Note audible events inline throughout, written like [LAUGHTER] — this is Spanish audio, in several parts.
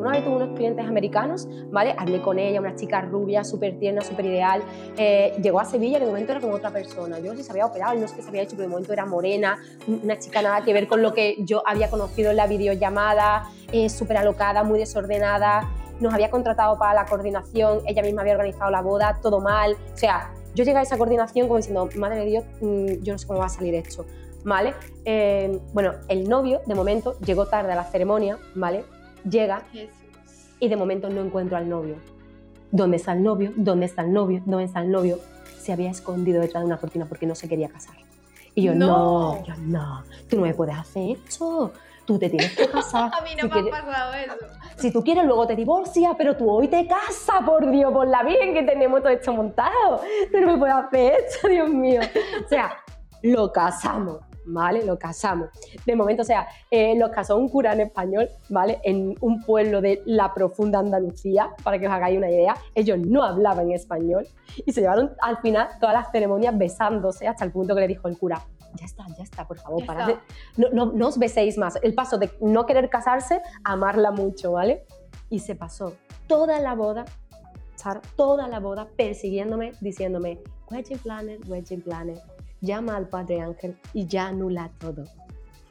Una vez tuve unos clientes americanos, ¿vale? Hablé con ella, una chica rubia, súper tierna, súper ideal. Eh, llegó a Sevilla de momento era como otra persona. Yo no sé si se había operado, no sé qué se había hecho, pero de momento era morena, una chica nada que ver con lo que yo había conocido en la videollamada, eh, súper alocada, muy desordenada. Nos había contratado para la coordinación, ella misma había organizado la boda, todo mal. O sea, yo llegué a esa coordinación como diciendo, madre de Dios, mm, yo no sé cómo va a salir esto. ¿Vale? Eh, bueno, el novio, de momento, llegó tarde a la ceremonia, ¿vale? Llega y de momento no encuentro al novio. ¿Dónde está el novio? ¿Dónde está el novio? ¿Dónde está el novio? Se había escondido detrás de una cortina porque no se quería casar. Y yo, no, yo, no, tú no me puedes hacer esto. Tú te tienes que casar. [LAUGHS] a mí no me ha pasado eso. Si tú quieres, luego te divorcias, pero tú hoy te casas, por Dios, por la bien que tenemos todo esto montado. Tú no me puedes hacer esto, [LAUGHS] Dios mío. O sea, lo casamos. ¿Vale? Lo casamos. De momento, o sea, eh, los casó un cura en español, ¿vale? En un pueblo de la profunda Andalucía, para que os hagáis una idea. Ellos no hablaban español y se llevaron al final todas las ceremonias besándose hasta el punto que le dijo el cura, ya está, ya está, por favor, parad no, no, no os beséis más. El paso de no querer casarse, amarla mucho, ¿vale? Y se pasó toda la boda toda la boda persiguiéndome, diciéndome, wedding planner, wedding planner, llama al Padre Ángel y ya anula todo.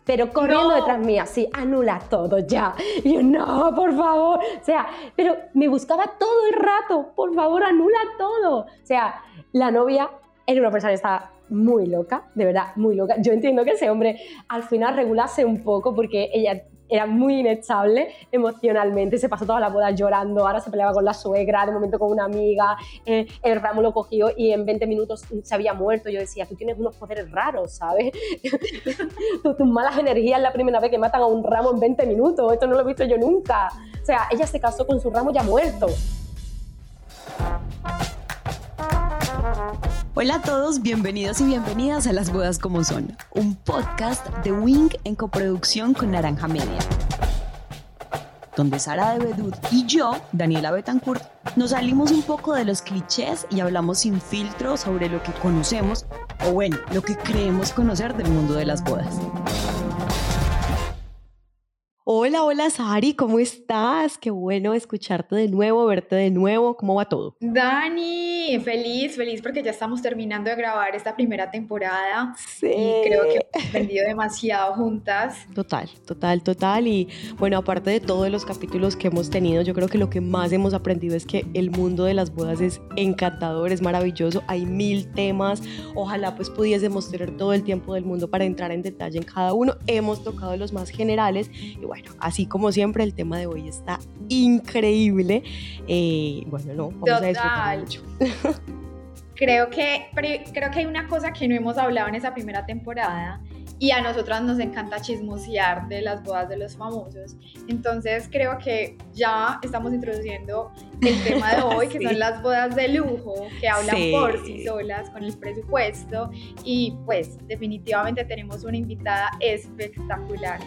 Pero corriendo detrás mía, sí, anula todo ya. Y yo, no, por favor. O sea, pero me buscaba todo el rato, por favor, anula todo. O sea, la novia era una persona que estaba muy loca, de verdad, muy loca. Yo entiendo que ese hombre al final regulase un poco porque ella era muy inestable emocionalmente, se pasó toda la boda llorando, ahora se peleaba con la suegra, de momento con una amiga, eh, el ramo lo cogió y en 20 minutos se había muerto. Yo decía, tú tienes unos poderes raros, ¿sabes? [LAUGHS] tus malas energías la primera vez que matan a un ramo en 20 minutos, esto no lo he visto yo nunca. O sea, ella se casó con su ramo ya muerto. Hola a todos, bienvenidos y bienvenidas a Las Bodas como Son, un podcast de Wing en coproducción con Naranja Media. Donde Sara de Bedut y yo, Daniela Betancourt, nos salimos un poco de los clichés y hablamos sin filtro sobre lo que conocemos, o bueno, lo que creemos conocer del mundo de las bodas. Hola, hola Sari, ¿cómo estás? Qué bueno escucharte de nuevo, verte de nuevo. ¿Cómo va todo? Dani, feliz, feliz porque ya estamos terminando de grabar esta primera temporada. Sí. Y creo que hemos aprendido demasiado juntas. Total, total, total. Y bueno, aparte de todos los capítulos que hemos tenido, yo creo que lo que más hemos aprendido es que el mundo de las bodas es encantador, es maravilloso. Hay mil temas. Ojalá pues pudiésemos tener todo el tiempo del mundo para entrar en detalle en cada uno. Hemos tocado los más generales y bueno bueno, así como siempre, el tema de hoy está increíble. Eh, bueno, no, vamos a disfrutar mucho. [LAUGHS] creo que, creo que hay una cosa que no hemos hablado en esa primera temporada y a nosotras nos encanta chismosear de las bodas de los famosos. Entonces creo que ya estamos introduciendo el tema de hoy, que [LAUGHS] son las bodas de lujo, que hablan por sí solas con el presupuesto. Y pues definitivamente tenemos una invitada espectacular.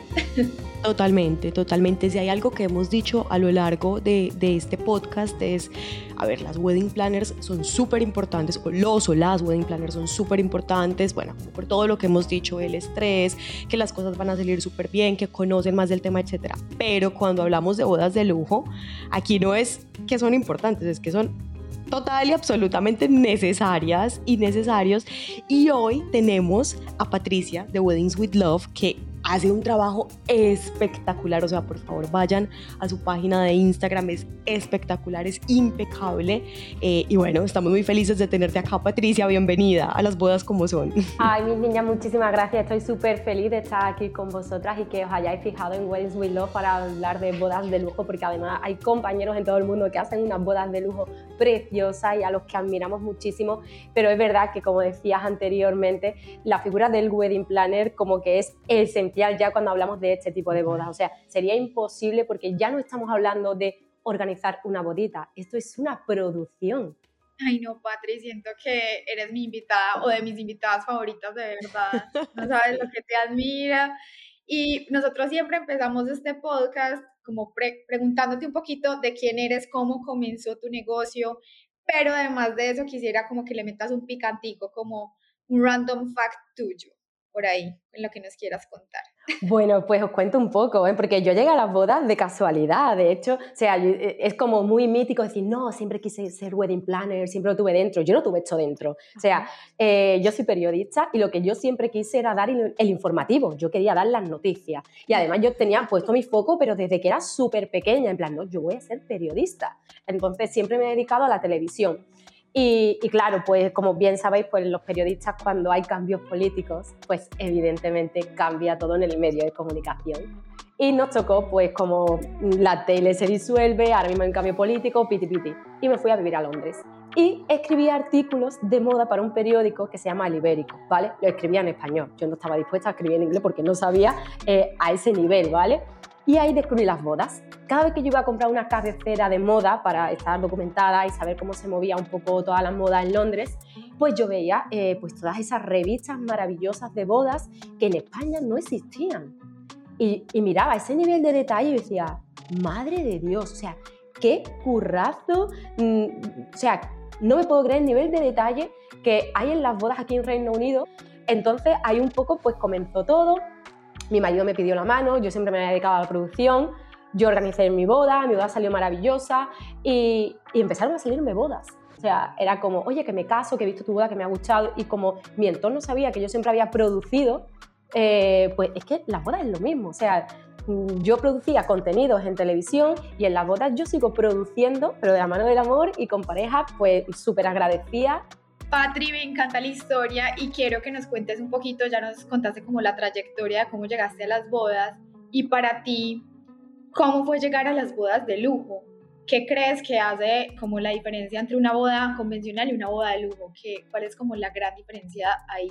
Totalmente, totalmente. Si hay algo que hemos dicho a lo largo de, de este podcast es, a ver, las wedding planners son súper importantes, o los o las wedding planners son súper importantes, bueno, por todo lo que hemos dicho, el estrés que las cosas van a salir súper bien, que conocen más del tema, etcétera. Pero cuando hablamos de bodas de lujo, aquí no es que son importantes, es que son total y absolutamente necesarias y necesarios. Y hoy tenemos a Patricia de Weddings with Love, que hace un trabajo espectacular, o sea, por favor vayan a su página de Instagram, es espectacular, es impecable. Eh, y bueno, estamos muy felices de tenerte acá, Patricia, bienvenida a las bodas como son. [LAUGHS] Ay, mis niñas, muchísimas gracias, estoy súper feliz de estar aquí con vosotras y que os hayáis fijado en Weddings with Love para hablar de bodas de lujo, porque además hay compañeros en todo el mundo que hacen unas bodas de lujo preciosas y a los que admiramos muchísimo, pero es verdad que como decías anteriormente, la figura del wedding planner como que es esencial ya cuando hablamos de este tipo de bodas. O sea, sería imposible porque ya no estamos hablando de organizar una bodita, esto es una producción. Ay, no, Patri, siento que eres mi invitada o de mis invitadas favoritas, de verdad. No sabes lo que te admira. Y nosotros siempre empezamos este podcast como preguntándote un poquito de quién eres, cómo comenzó tu negocio, pero además de eso quisiera como que le metas un picantico, como un random fact tuyo. Por ahí, en lo que nos quieras contar. Bueno, pues os cuento un poco, ¿eh? porque yo llegué a las bodas de casualidad, de hecho, o sea, eh, es como muy mítico decir, no, siempre quise ser wedding planner, siempre lo tuve dentro, yo no tuve esto dentro, o sea, eh, yo soy periodista y lo que yo siempre quise era dar el, informativo, yo quería dar las noticias. Y además yo tenía puesto mi foco, pero desde que era súper pequeña, en plan, no, yo voy a ser periodista, entonces siempre me he dedicado a la televisión. Y, claro, pues como bien sabéis, pues los periodistas cuando hay cambios políticos, pues evidentemente cambia todo en el medio de comunicación. Y nos tocó, pues como la tele se disuelve, ahora mismo hay un cambio político, piti piti. Y me fui a vivir a Londres. Y escribí artículos de moda para un periódico que se llama El Ibérico, ¿vale? Lo escribía en español. Yo no estaba dispuesta a escribir en inglés porque no sabía eh, a ese nivel, ¿vale? Y ahí descubrí las bodas. Cada vez que yo iba a comprar una cabecera de moda para estar documentada y saber cómo se movía un poco toda la moda en Londres, pues yo veía eh, pues todas esas revistas maravillosas de bodas que en España no existían. Y, miraba ese nivel de detalle y decía, madre de Dios, o sea, qué currazo, mm, o sea, no me puedo creer el nivel de detalle que hay en las bodas aquí en Reino Unido. Entonces ahí un poco pues comenzó todo, mi marido me pidió la mano, yo siempre me había dedicado a la producción, yo organicé mi boda, mi boda salió maravillosa y, empezaron a salirme bodas. O sea, era como, oye, que me caso, que he visto tu boda, que me ha gustado y como mi entorno sabía que yo siempre había producido, eh, pues es que las bodas es lo mismo. O sea, yo producía contenidos en televisión y en las bodas yo sigo produciendo, pero de la mano del amor y con pareja, pues súper agradecida Patri, me encanta la historia y quiero que nos cuentes un poquito, ya nos contaste como la trayectoria de cómo llegaste a las bodas y para ti, ¿cómo fue llegar a las bodas de lujo? ¿Qué crees que hace como la diferencia entre una boda convencional y una boda de lujo? ¿Qué, ¿Cuál es como la gran diferencia ahí?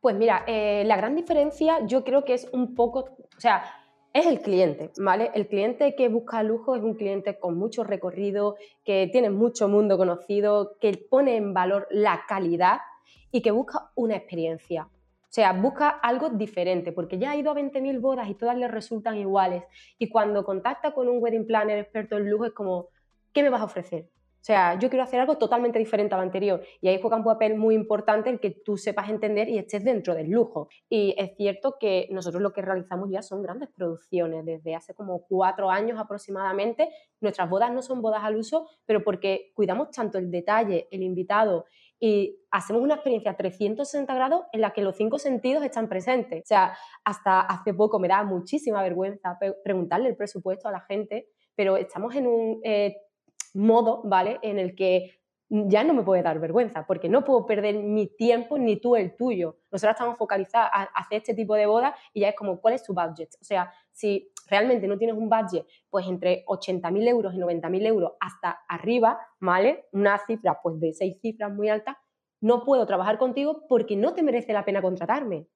Pues mira, eh, la gran diferencia yo creo que es un poco, o sea, es el cliente, ¿vale? El cliente que busca lujo es un cliente con mucho recorrido, que tiene mucho mundo conocido, que pone en valor la calidad y que busca una experiencia. O sea, busca algo diferente, porque ya ha ido a 20.000 bodas y todas le resultan iguales. Y cuando contacta con un wedding planner experto en lujo es como, ¿qué me vas a ofrecer? O sea, yo quiero hacer algo totalmente diferente a lo anterior. Y ahí juega un papel muy importante el que tú sepas entender y estés dentro del lujo. Y es cierto que nosotros lo que realizamos ya son grandes producciones. Desde hace como cuatro años aproximadamente, nuestras bodas no son bodas al uso, pero porque cuidamos tanto el detalle, el invitado y hacemos una experiencia 360 grados en la que los cinco sentidos están presentes. O sea, hasta hace poco me da muchísima vergüenza preguntarle el presupuesto a la gente, pero estamos en un eh, modo, ¿vale? En el que ya no me puede dar vergüenza, porque no puedo perder mi tiempo ni tú el tuyo. Nosotros estamos focalizados a hacer este tipo de bodas y ya es como, ¿cuál es tu budget? O sea, si realmente no tienes un budget, pues entre 80.000 euros y 90.000 euros hasta arriba, ¿vale? Una cifra, pues de seis cifras muy altas, no puedo trabajar contigo porque no te merece la pena contratarme.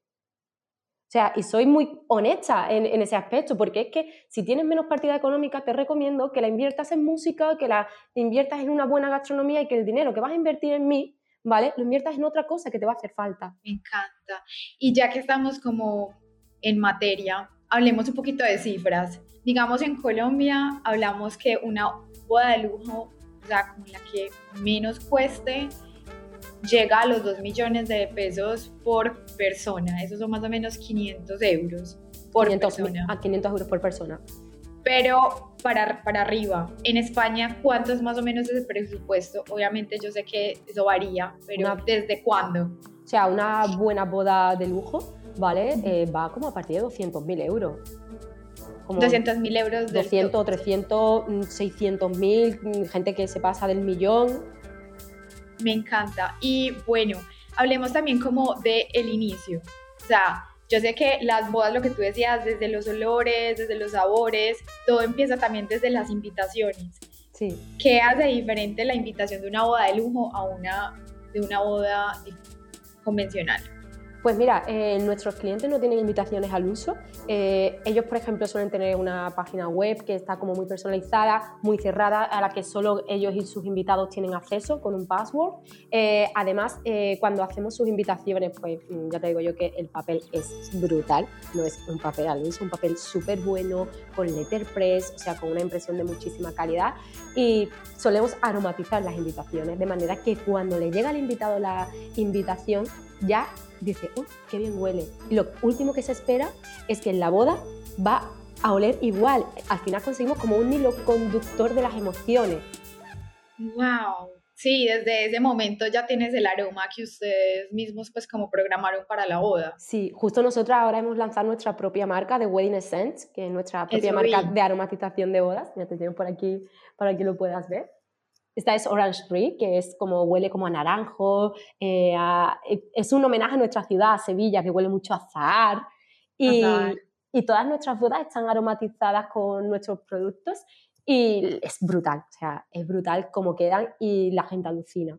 O sea, y soy muy honesta en, ese aspecto, porque es que si tienes menos partida económica, te recomiendo que la inviertas en música, que la inviertas en una buena gastronomía y que el dinero que vas a invertir en mí, ¿vale? Lo inviertas en otra cosa que te va a hacer falta. Me encanta. Y ya que estamos como en materia, hablemos un poquito de cifras. Digamos, en Colombia hablamos que una boda de lujo, o sea, como la que menos cueste, llega a los 2 millones de pesos por persona. Esos son más o menos 500 euros por persona. A 500 euros por persona. Pero para, para arriba, en España, ¿cuánto es más o menos ese presupuesto? Obviamente yo sé que eso varía, pero ¿desde cuándo? O sea, una buena boda de lujo, ¿vale? Eh, va como a partir de 200.000 euros. 200.000 euros. 200, 300, 600.000, gente que se pasa del millón me encanta. Y bueno, hablemos también como de el inicio. O sea, yo sé que las bodas, lo que tú decías, desde los olores, desde los sabores, todo empieza también desde las invitaciones. Sí. ¿Qué hace diferente la invitación de una boda de lujo a una de una boda convencional? Pues mira, eh, nuestros clientes no tienen invitaciones al uso. Eh, ellos, por ejemplo, suelen tener una página web que está como muy personalizada, muy cerrada, a la que solo ellos y sus invitados tienen acceso con un password. Eh, además, cuando hacemos sus invitaciones, pues mm, ya te digo yo que el papel es brutal, no es un papel al uso, es un papel súper bueno, con letterpress, o sea, con una impresión de muchísima calidad. Y solemos aromatizar las invitaciones, de manera que cuando le llega al invitado la invitación, ya dice, uy, qué bien huele. Y lo último que se espera es que en la boda va a oler igual. Al final conseguimos como un hilo conductor de las emociones. ¡Wow! Sí, desde ese momento ya tienes el aroma que ustedes mismos pues como programaron para la boda. Sí, justo nosotros ahora hemos lanzado nuestra propia marca de Wedding Essence, que es nuestra propia marca de aromatización de bodas. Ya te tengo por aquí para que lo puedas ver. Esta es Orange Tree, que es como huele como a naranjo. Eh, es un homenaje a nuestra ciudad, Sevilla, que huele mucho a azahar. Y, y todas nuestras bodas están aromatizadas con nuestros productos y es brutal, o sea, es brutal cómo quedan y la gente alucina.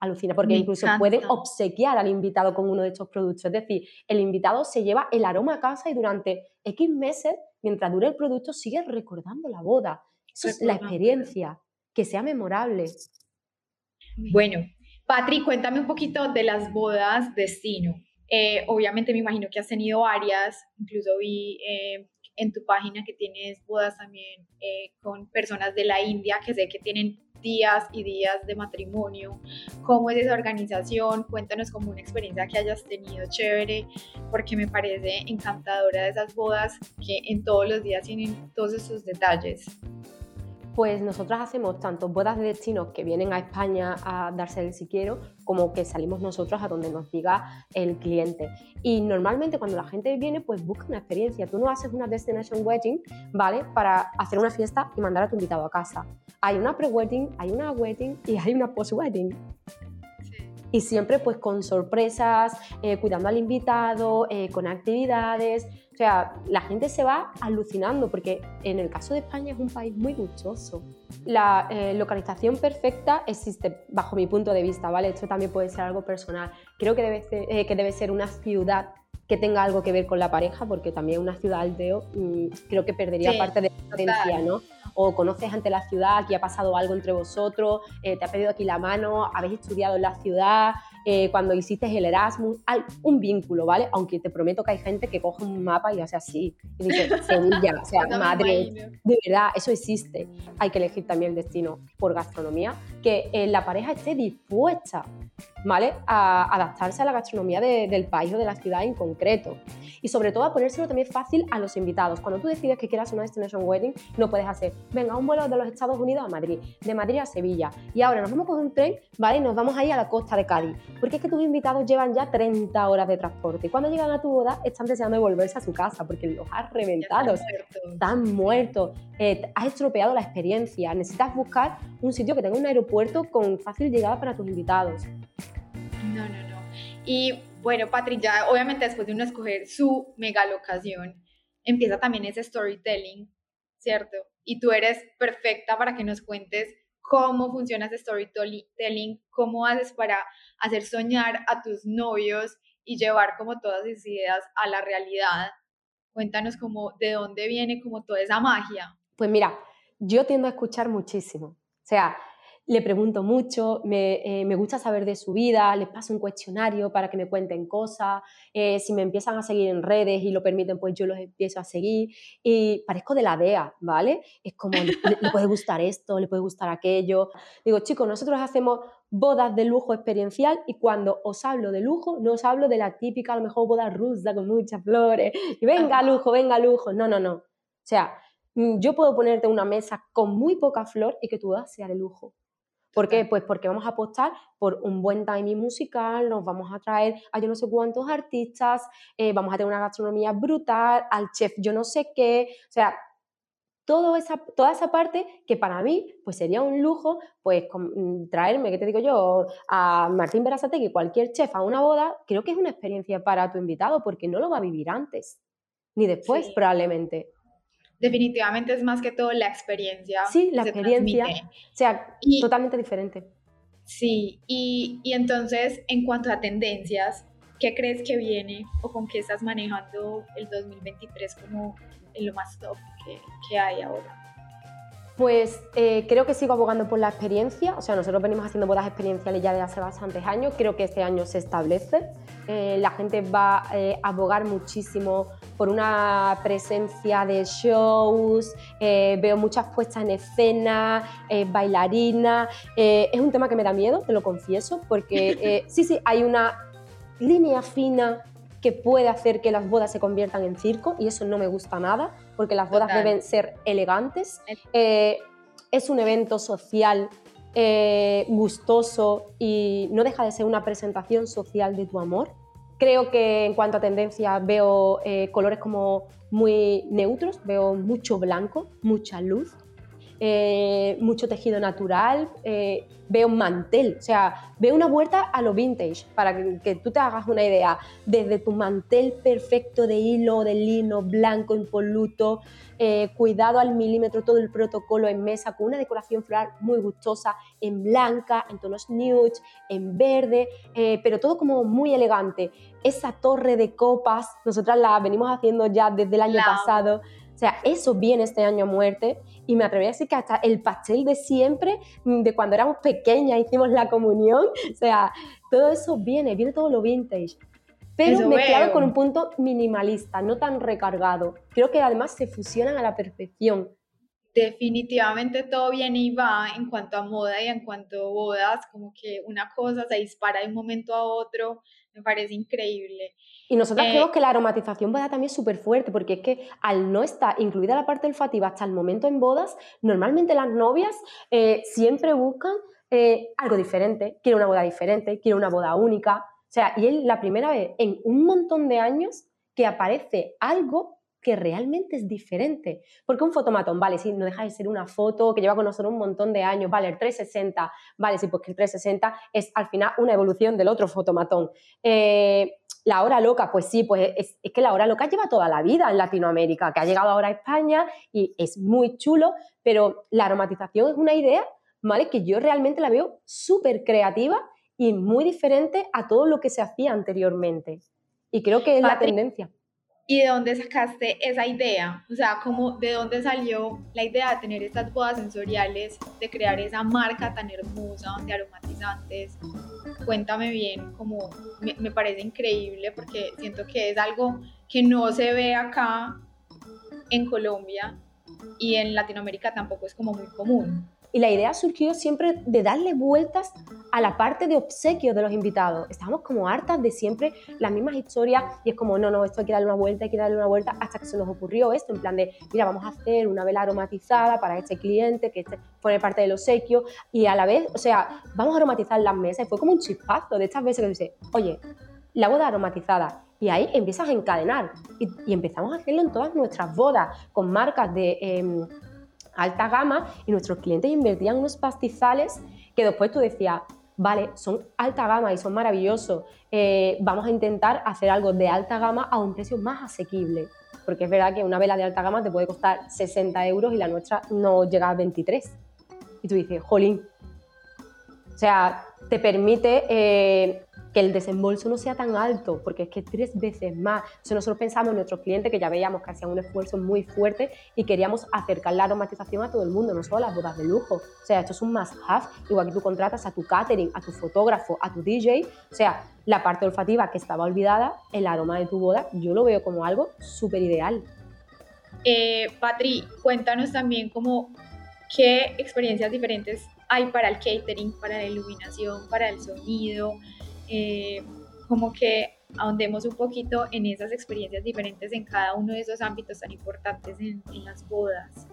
Alucina, porque incluso pueden obsequiar al invitado con uno de estos productos. Es decir, el invitado se lleva el aroma a casa y durante X meses, mientras dure el producto, sigue recordando la boda. Eso es la experiencia, que sea memorable. Bueno, Patri, cuéntame un poquito de las bodas destino. Eh, obviamente me imagino que has tenido varias, incluso vi eh, en tu página que tienes bodas también eh, con personas de la India que sé que tienen días y días de matrimonio. ¿Cómo es esa organización? Cuéntanos como una experiencia que hayas tenido chévere, porque me parece encantadora esas bodas que en todos los días tienen todos esos detalles. Pues nosotros hacemos tanto bodas de destinos que vienen a España a darse el si quiero, como que salimos nosotros a donde nos diga el cliente. Y normalmente cuando la gente viene, pues busca una experiencia. Tú no haces una destination wedding, ¿vale? Para hacer una fiesta y mandar a tu invitado a casa. Hay una pre-wedding, hay una wedding y hay una post-wedding y siempre pues con sorpresas, eh, cuidando al invitado, eh, con actividades. O sea, la gente se va alucinando porque en el caso de España es un país muy gustoso. La eh, localización perfecta existe bajo mi punto de vista, ¿vale? Esto también puede ser algo personal. Creo que debe ser, que debe ser una ciudad que tenga algo que ver con la pareja, porque también una ciudad aldeo mm, creo que perdería parte de la potencia, ¿no? O conoces ante la ciudad, aquí ha pasado algo entre vosotros, te ha pedido aquí la mano, habéis estudiado en la ciudad, eh, cuando hiciste el Erasmus, hay un vínculo, ¿vale? Aunque te prometo que hay gente que coge un mapa y hace así, y dice [LAUGHS] Sevilla, o sea, Madrid, de verdad, eso existe. Hay que elegir también el destino por gastronomía, que eh, la pareja esté dispuesta, ¿vale? A adaptarse a la gastronomía del país o de la ciudad en concreto. Y sobre todo a ponérselo también fácil a los invitados. Cuando tú decides que quieras una destination wedding, no puedes hacer, venga, un vuelo de los Estados Unidos a Madrid, de Madrid a Sevilla, y ahora nos vamos coger un tren, ¿vale? Y nos vamos ahí a la costa de Cádiz porque es que tus invitados llevan ya 30 horas de transporte y cuando llegan a tu boda están deseando devolverse a su casa porque los has reventado, están muertos, eh, has estropeado la experiencia, necesitas buscar un sitio que tenga un aeropuerto con fácil llegada para tus invitados. No, no, no. Y bueno, Patri, ya obviamente después de uno escoger su mega locación, empieza también ese storytelling, ¿cierto? Y tú eres perfecta para que nos cuentes cómo funciona ese storytelling, cómo haces para hacer soñar a tus novios y llevar como todas esas ideas a la realidad. Cuéntanos como de dónde viene como toda esa magia. Pues mira, yo tiendo a escuchar muchísimo. O sea, le pregunto mucho, eh, me, gusta saber de su vida, les paso un cuestionario para que me cuenten cosas, eh, si me empiezan a seguir en redes y lo permiten, pues yo los empiezo a seguir y parezco de la DEA, ¿vale? Es como, le, puede gustar esto, le puede gustar aquello. Digo, chicos, nosotros hacemos bodas de lujo experiencial y cuando os hablo de lujo, no os hablo de la típica, a lo mejor boda rusa con muchas flores y venga lujo, venga lujo, no, no, no. O sea, mm, yo puedo ponerte una mesa con muy poca flor y que tu boda sea de lujo. ¿Por qué? Pues porque vamos a apostar por un buen timing musical, nos vamos a traer a yo no sé cuántos artistas, eh, vamos a tener una gastronomía brutal, al chef yo no sé qué, o sea, todo esa, toda esa parte que para mí pues sería un lujo pues mm, traerme, ¿qué te digo yo? A Martín Berasategui, cualquier chef a una boda, creo que es una experiencia para tu invitado porque no lo va a vivir antes ni después probablemente definitivamente es más que todo la experiencia. Sí, la experiencia. O sea, totalmente diferente. Sí, y, y, entonces, en cuanto a tendencias, ¿qué crees que viene o con qué estás manejando el 2023 como en lo más top que, que hay ahora? Pues eh, creo que sigo abogando por la experiencia, o sea, nosotros venimos haciendo bodas experienciales ya de hace bastantes años, creo que este año se establece, eh, la gente va eh, a abogar muchísimo por una presencia de shows, veo muchas puestas en escena, bailarinas, es un tema que me da miedo, te lo confieso, porque [LAUGHS] sí, sí, hay una línea fina que puede hacer que las bodas se conviertan en circo y eso no me gusta nada porque las bodas deben ser elegantes. Eh, es un evento social eh, gustoso y no deja de ser una presentación social de tu amor. Creo que en cuanto a tendencia veo eh, colores como muy neutros, veo mucho blanco, mucha luz, eh, mucho tejido natural, eh, veo un mantel, o sea, veo una vuelta a lo vintage, para que, tú te hagas una idea, desde tu mantel perfecto de hilo, de lino, blanco, impoluto, eh, cuidado al milímetro, todo el protocolo en mesa, con una decoración floral muy gustosa, en blanca, en tonos nude, en verde, pero todo como muy elegante. Esa torre de copas, nosotras la venimos haciendo ya desde el año pasado. O sea, eso viene este año a muerte y me atrevería a decir que hasta el pastel de siempre, mm, de cuando éramos pequeñas, hicimos la comunión, o sea, todo eso viene, viene todo lo vintage. Pero mezclado con un punto minimalista, no tan recargado. Creo que además se fusionan a la perfección. Definitivamente todo viene y va en cuanto a moda y en cuanto a bodas, como que una cosa se dispara de un momento a otro, me parece increíble. Y nosotros eh, creemos que la aromatización va también súper fuerte, porque es que al no estar incluida la parte olfativa hasta el momento en bodas, normalmente las novias eh, siempre buscan eh, algo diferente, quieren una boda diferente, quieren una boda única. O sea, y es la primera vez en un montón de años que aparece algo que realmente es diferente. Porque un fotomatón, vale, sí, no deja de ser una foto que lleva con nosotros un montón de años, vale, el 360, vale, sí, porque el 360 es al final una evolución del otro fotomatón. Eh, la hora loca, pues sí, pues es, que la hora loca lleva toda la vida en Latinoamérica, que ha llegado ahora a España y es muy chulo, pero la aromatización es una idea, ¿vale? Que yo realmente la veo súper creativa y muy diferente a todo lo que se hacía anteriormente. Y creo que es la tendencia. ¿Y de dónde sacaste esa idea? O sea, ¿cómo, ¿de dónde salió la idea de tener estas bodas sensoriales, de crear esa marca tan hermosa de aromatizantes? Cuéntame bien, como me, me parece increíble porque siento que es algo que no se ve acá en Colombia y en Latinoamérica tampoco es como muy común. Y la idea surgió siempre de darle vueltas a la parte de obsequio de los invitados. Estábamos como hartas de siempre las mismas historias y es como, no, no, esto hay que darle una vuelta, hay que darle una vuelta, hasta que se nos ocurrió esto, en plan de, mira, vamos a hacer una vela aromatizada para este cliente, que este pone parte del obsequio y a la vez, o sea, vamos a aromatizar las mesas. Y fue como un chispazo de estas veces que dice, oye, la boda aromatizada. Y ahí empiezas a encadenar. Y, empezamos a hacerlo en todas nuestras bodas, con marcas de... Em, alta gama y nuestros clientes invertían unos pastizales que después tú decías, vale, son alta gama y son maravillosos, eh, vamos a intentar hacer algo de alta gama a un precio más asequible. Porque es verdad que una vela de alta gama te puede costar 60 euros y la nuestra no llega a 23. Y tú dices, jolín. O sea, te permite eh, que el desembolso no sea tan alto, porque es que tres veces más. Entonces nosotros pensamos en nuestros clientes que ya veíamos que hacían un esfuerzo muy fuerte y queríamos acercar la aromatización a todo el mundo, no solo a las bodas de lujo. O sea, esto es un must have, igual que tú contratas a tu catering, a tu fotógrafo, a tu DJ. O sea, la parte olfativa que estaba olvidada, el aroma de tu boda, yo lo veo como algo súper ideal. Eh, Patri, cuéntanos también como qué experiencias diferentes hay para el catering, para la iluminación, para el sonido, eh, como que ahondemos un poquito en esas experiencias diferentes en cada uno de esos ámbitos tan importantes en, las bodas.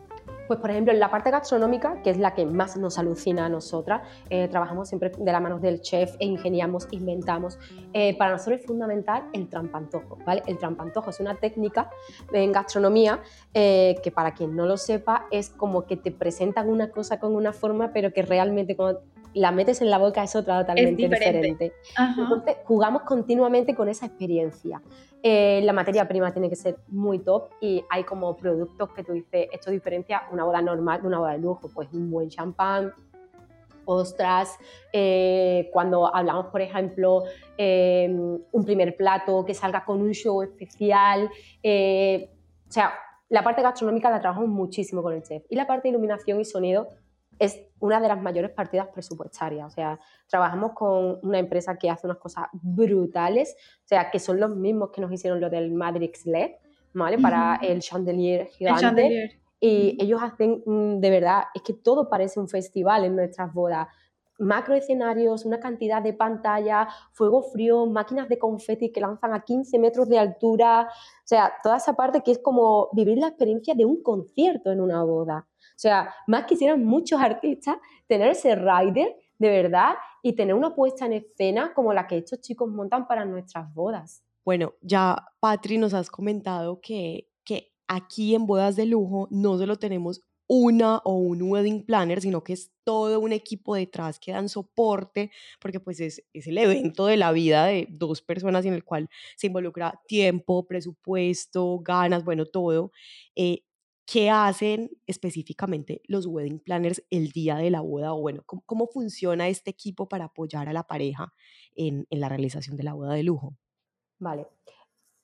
Pues por ejemplo, en la parte gastronómica, que es la que más nos alucina a nosotras, eh, trabajamos siempre de la mano del chef e ingeniamos, inventamos. Eh, para nosotros es fundamental el trampantojo, ¿vale? El trampantojo es una técnica en gastronomía que para quien no lo sepa es como que te presentan una cosa con una forma, pero que realmente cuando la metes en la boca es otra totalmente diferente. Entonces, jugamos continuamente con esa experiencia. Eh, la materia prima tiene que ser muy top y hay como productos que tú dices, esto diferencia una boda normal de una boda de lujo, pues un buen champán, ostras, eh, cuando hablamos, por ejemplo, eh, un primer plato que salga con un show especial, o sea, la parte gastronómica la trabajamos muchísimo con el chef y la parte de iluminación y sonido es una de las mayores partidas presupuestarias. O sea, trabajamos con una empresa que hace unas cosas brutales, o sea, que son los mismos que nos hicieron lo del Matrix LED, ¿vale? Para el chandelier gigante. Y ellos hacen, mm, de verdad, es que todo parece un festival en nuestras bodas. Macro escenarios, una cantidad de pantalla, fuego frío, máquinas de confeti que lanzan a 15 metros de altura, o sea, toda esa parte que es como vivir la experiencia de un concierto en una boda. O sea, más quisieran muchos artistas tener ese rider de verdad y tener una puesta en escena como la que estos chicos montan para nuestras bodas. Bueno, ya Patri nos has comentado que, que aquí en bodas de lujo no solo tenemos una o un wedding planner, sino que es todo un equipo detrás que dan soporte, porque pues es, es el evento de la vida de dos personas en el cual se involucra tiempo, presupuesto, ganas, bueno, todo. Eh, ¿Qué hacen específicamente los wedding planners el día de la boda? O bueno, ¿cómo, funciona este equipo para apoyar a la pareja en, en la realización de la boda de lujo? Vale,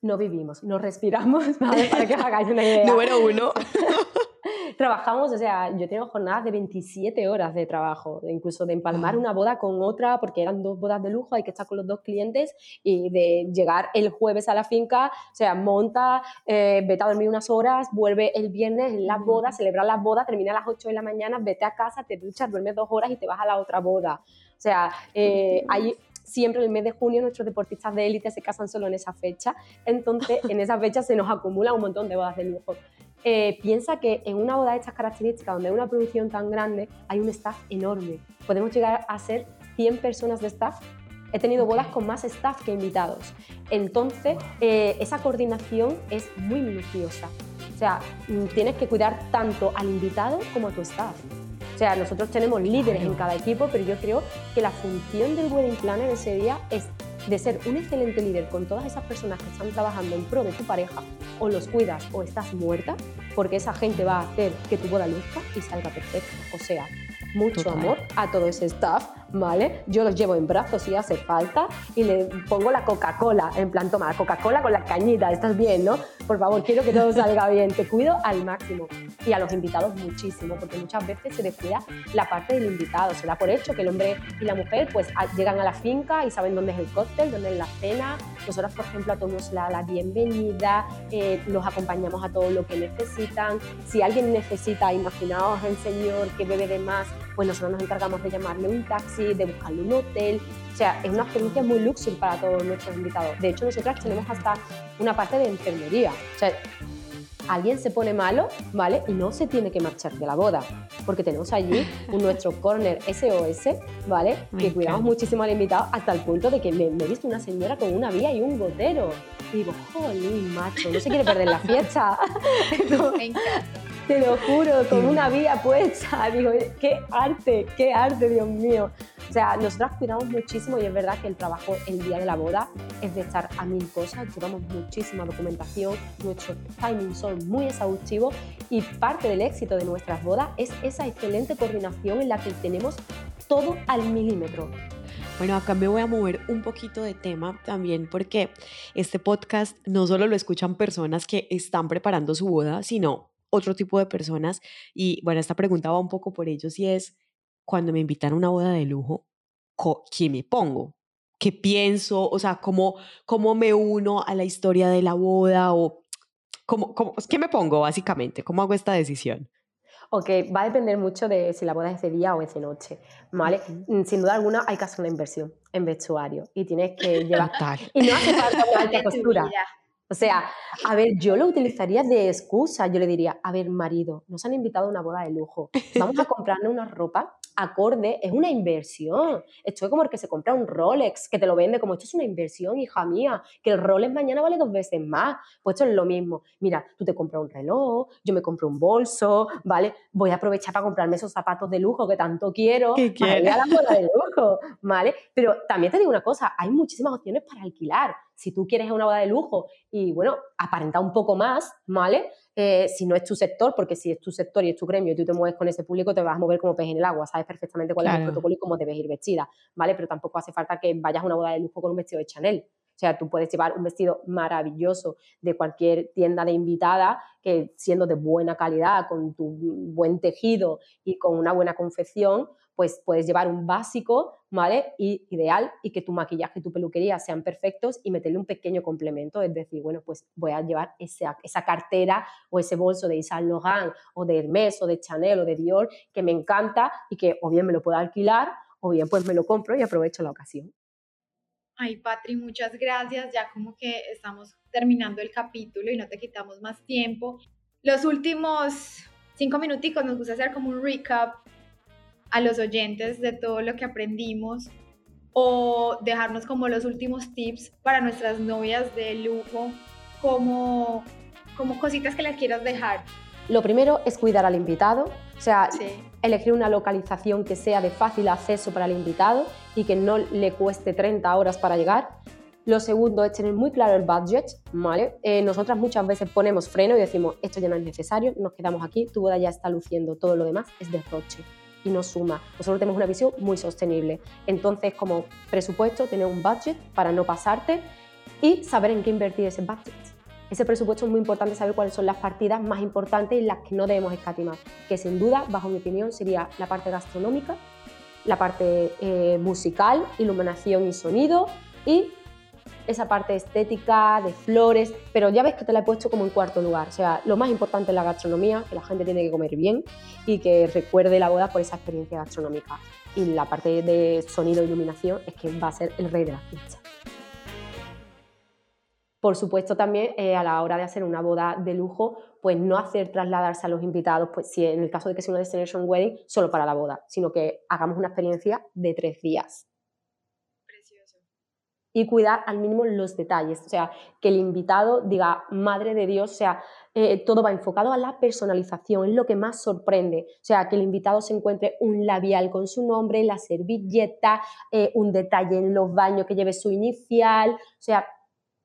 no vivimos, no respiramos, [LAUGHS] Para que hagáis una [LAUGHS] idea. Número uno. [LAUGHS] trabajamos, o sea, yo tengo jornadas de 27 horas de trabajo, incluso de empalmar una boda con otra, porque eran dos bodas de lujo, hay que estar con los dos clientes y de llegar el jueves a la finca, o sea, monta, eh, vete a dormir unas horas, vuelve el viernes en la boda, celebra la boda, termina a las 8 de la mañana, vete a casa, te duchas, duermes dos horas y te vas a la otra boda. O sea, eh, hay siempre en el mes de junio nuestros deportistas de élite se casan solo en esa fecha, entonces en esa fecha se nos acumula un montón de bodas de lujo. Eh, piensa que en una boda de estas características, donde hay una producción tan grande, hay un staff enorme. Podemos llegar a ser 100 personas de staff. He tenido bodas con más staff que invitados. Entonces, eh, esa coordinación es muy minuciosa. O sea, mm, tienes que cuidar tanto al invitado como a tu staff. O sea, nosotros tenemos líderes en cada equipo, pero yo creo que la función del wedding planner ese día es de ser un excelente líder con todas esas personas que están trabajando en pro de tu pareja, o los cuidas o estás muerta, porque esa gente va a hacer que tu boda luzca y salga perfecta. O sea, mucho amor a todo ese staff, ¿vale? Yo los llevo en brazos si hace falta y le pongo la Coca-Cola, en plan, toma, la Coca-Cola con la cañita, estás bien, ¿no? Por favor, quiero que todo salga bien, te cuido al máximo. Y a los invitados muchísimo, porque muchas veces se descuida la parte del invitado, se da por hecho que el hombre y la mujer pues llegan a la finca y saben dónde es el cóctel, dónde es la cena. Nosotros, por ejemplo, a la, la bienvenida, eh, los acompañamos a todo lo que necesitan. Si alguien necesita, imaginaos el señor que bebe de más, pues nosotros nos encargamos de llamarle un taxi, de buscarle un hotel. O sea, es una experiencia muy luxury para todos nuestros invitados. De hecho, nosotras tenemos hasta una parte de enfermería. O sea, alguien se pone malo, ¿vale? Y no se tiene que marchar de la boda, porque tenemos allí un nuestro corner SOS, ¿vale? [LAUGHS] que cuidamos muchísimo al invitado hasta el punto de que me, he visto una señora con una vía y un gotero. Y digo, jolín, macho, no se quiere perder la fiesta. [LAUGHS] [LAUGHS] me encanta. Te lo juro, con una vía puesta. [LAUGHS] Digo, qué arte, qué arte, Dios mío. O sea, nosotras cuidamos muchísimo y es verdad que el trabajo el día de la boda es de estar a mil cosas. Llevamos muchísima documentación, nuestros timings son muy exhaustivos y parte del éxito de nuestras bodas es esa excelente coordinación en la que tenemos todo al milímetro. Bueno, acá me voy a mover un poquito de tema también porque este podcast no solo lo escuchan personas que están preparando su boda, sino otro tipo de personas. Y bueno, esta pregunta va un poco por ellos y es, cuando me invitan a una boda de lujo, ¿qué me pongo? ¿Qué pienso? O sea, ¿cómo, cómo me uno a la historia de la boda? ¿O cómo, cómo, qué me pongo básicamente? ¿Cómo hago esta decisión? Ok, va a depender mucho de si la boda es de día o es de noche, ¿vale? Mm, sin duda alguna hay que hacer una inversión en vestuario y tienes que llevar... Y no hace falta [LAUGHS] una alta costura. O sea, a ver, yo lo utilizaría de excusa. Yo le diría, a ver, marido, nos han invitado a una boda de lujo. [LAUGHS] Vamos a comprarle una ropa acorde, es una inversión. Esto es como el que se compra un Rolex, que te lo vende como esto es una inversión, hija mía, que el Rolex mañana vale dos veces más. Pues esto es lo mismo. Mira, tú te compras un reloj, yo me compro un bolso, ¿vale? Voy a aprovechar para comprarme esos zapatos de lujo que tanto quiero ¿Qué para ir a la boda de lujo, ¿vale? Pero también te digo una cosa, hay muchísimas opciones para alquilar. Si tú quieres una boda de lujo y, bueno, aparenta un poco más, ¿vale? Eh, si no es tu sector, porque si es tu sector y es tu gremio y tú te mueves con ese público, te vas a mover como pez en el agua, sabes perfectamente cuál es el protocolo y cómo debes ir vestida, ¿vale? Pero tampoco hace falta que vayas a una boda de lujo con un vestido de Chanel. O sea, tú puedes llevar un vestido maravilloso de cualquier tienda de invitada, que siendo de buena calidad, con tu buen tejido y con una buena confección, pues puedes llevar un básico, ¿vale? Y ideal y que tu maquillaje y tu peluquería sean perfectos y meterle un pequeño complemento, es decir, bueno, pues voy a llevar esa, esa cartera o ese bolso de Yves Laurent o de Hermès o de Chanel o de Dior que me encanta y que o bien me lo puedo alquilar o bien pues me lo compro y aprovecho la ocasión. Ay, Patri, muchas gracias. Ya como que estamos terminando el capítulo y no te quitamos más tiempo. Los últimos cinco minuticos nos gusta hacer como un recap a los oyentes de todo lo que aprendimos o dejarnos como los últimos tips para nuestras novias de lujo, como, como cositas que les quieras dejar. Lo primero es cuidar al invitado, o sea, elegir una localización que sea de fácil acceso para el invitado y que no le cueste 30 horas para llegar. Lo segundo es tener muy claro el budget, ¿vale? Eh, nosotras muchas veces ponemos freno y decimos, esto ya no es necesario, nos quedamos aquí, tu boda ya está luciendo, todo lo demás es derroche y no suma. Nosotros tenemos una visión muy sostenible. Entonces, como presupuesto, tener un budget para no pasarte y saber en qué invertir ese budget. Ese presupuesto es muy importante saber cuáles son las partidas más importantes y las que no debemos escatimar, que sin duda, bajo mi opinión, sería la parte gastronómica, la parte eh, musical, iluminación y sonido y esa parte estética, de flores, pero ya ves que te la he puesto como en cuarto lugar. O sea, lo más importante es la gastronomía, que la gente tiene que comer bien y que recuerde la boda por esa experiencia gastronómica. Y la parte de sonido e iluminación es que va a ser el rey de la ficha. Por supuesto, también eh, a la hora de hacer una boda de lujo, pues no hacer trasladarse a los invitados, pues si en el caso de que sea una destination wedding, solo para la boda, sino que hagamos una experiencia de tres días y cuidar al mínimo los detalles. O sea, que el invitado diga, madre de Dios, o sea, eh, todo va enfocado a la personalización, es lo que más sorprende. O sea, que el invitado se encuentre un labial con su nombre, la servilleta, eh, un detalle en los baños que lleve su inicial, o sea,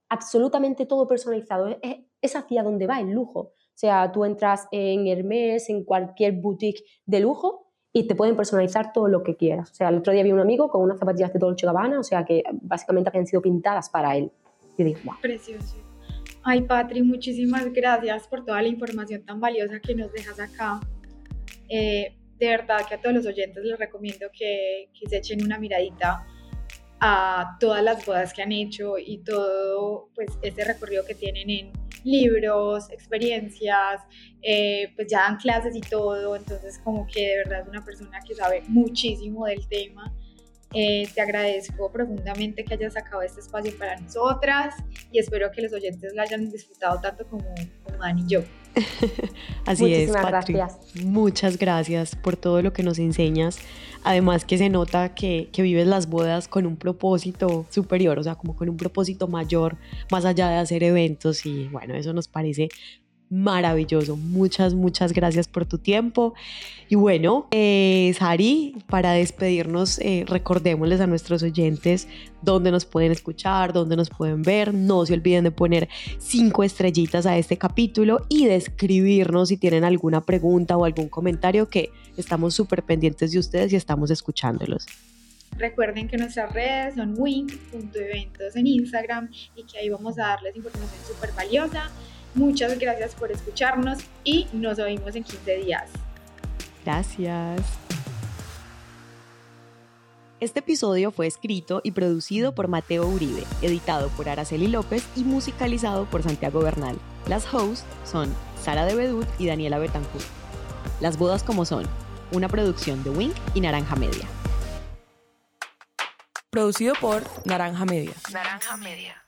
absolutamente todo personalizado. Es, es hacia donde va el lujo. O sea, tú entras en Hermes, en cualquier boutique de lujo y te pueden personalizar todo lo que quieras. O sea, el otro día vi un amigo con unas zapatillas de Dolce Gabbana, o sea, que básicamente habían sido pintadas para él. Y dije, wow. Precioso. Ay, Patri, muchísimas gracias por toda la información tan valiosa que nos dejas acá. Eh, de verdad que a todos los oyentes les recomiendo que, que se echen una miradita a todas las bodas que han hecho y todo pues este recorrido que tienen en libros, experiencias, eh, pues ya dan clases y todo, entonces como que de verdad es una persona que sabe muchísimo del tema. Eh, te agradezco profundamente que hayas sacado este espacio para nosotras y espero que los oyentes lo hayan disfrutado tanto como, como Dan y yo. [LAUGHS] Así es, Gracias. Muchas gracias por todo lo que nos enseñas. Además que se nota que, que vives las bodas con un propósito superior, o sea, como con un propósito mayor, más allá de hacer eventos y bueno, eso nos parece maravilloso. Muchas, muchas gracias por tu tiempo. Y bueno, eh, Sari, para despedirnos, eh, recordémosles a nuestros oyentes dónde nos pueden escuchar, dónde nos pueden ver. No se olviden de poner cinco estrellitas a este capítulo y de escribirnos si tienen alguna pregunta o algún comentario que estamos súper pendientes de ustedes y estamos escuchándolos. Recuerden que nuestras redes son wink.eventos en Instagram y que ahí vamos a darles información súper valiosa Muchas gracias por escucharnos y nos oímos en 15 días. Gracias. Este episodio fue escrito y producido por Mateo Uribe, editado por Araceli López y musicalizado por Santiago Bernal. Las hosts son Sara de Bedut y Daniela Betancourt. Las bodas como son, una producción de Wink y Naranja Media. Producido por Naranja Media. Naranja Media.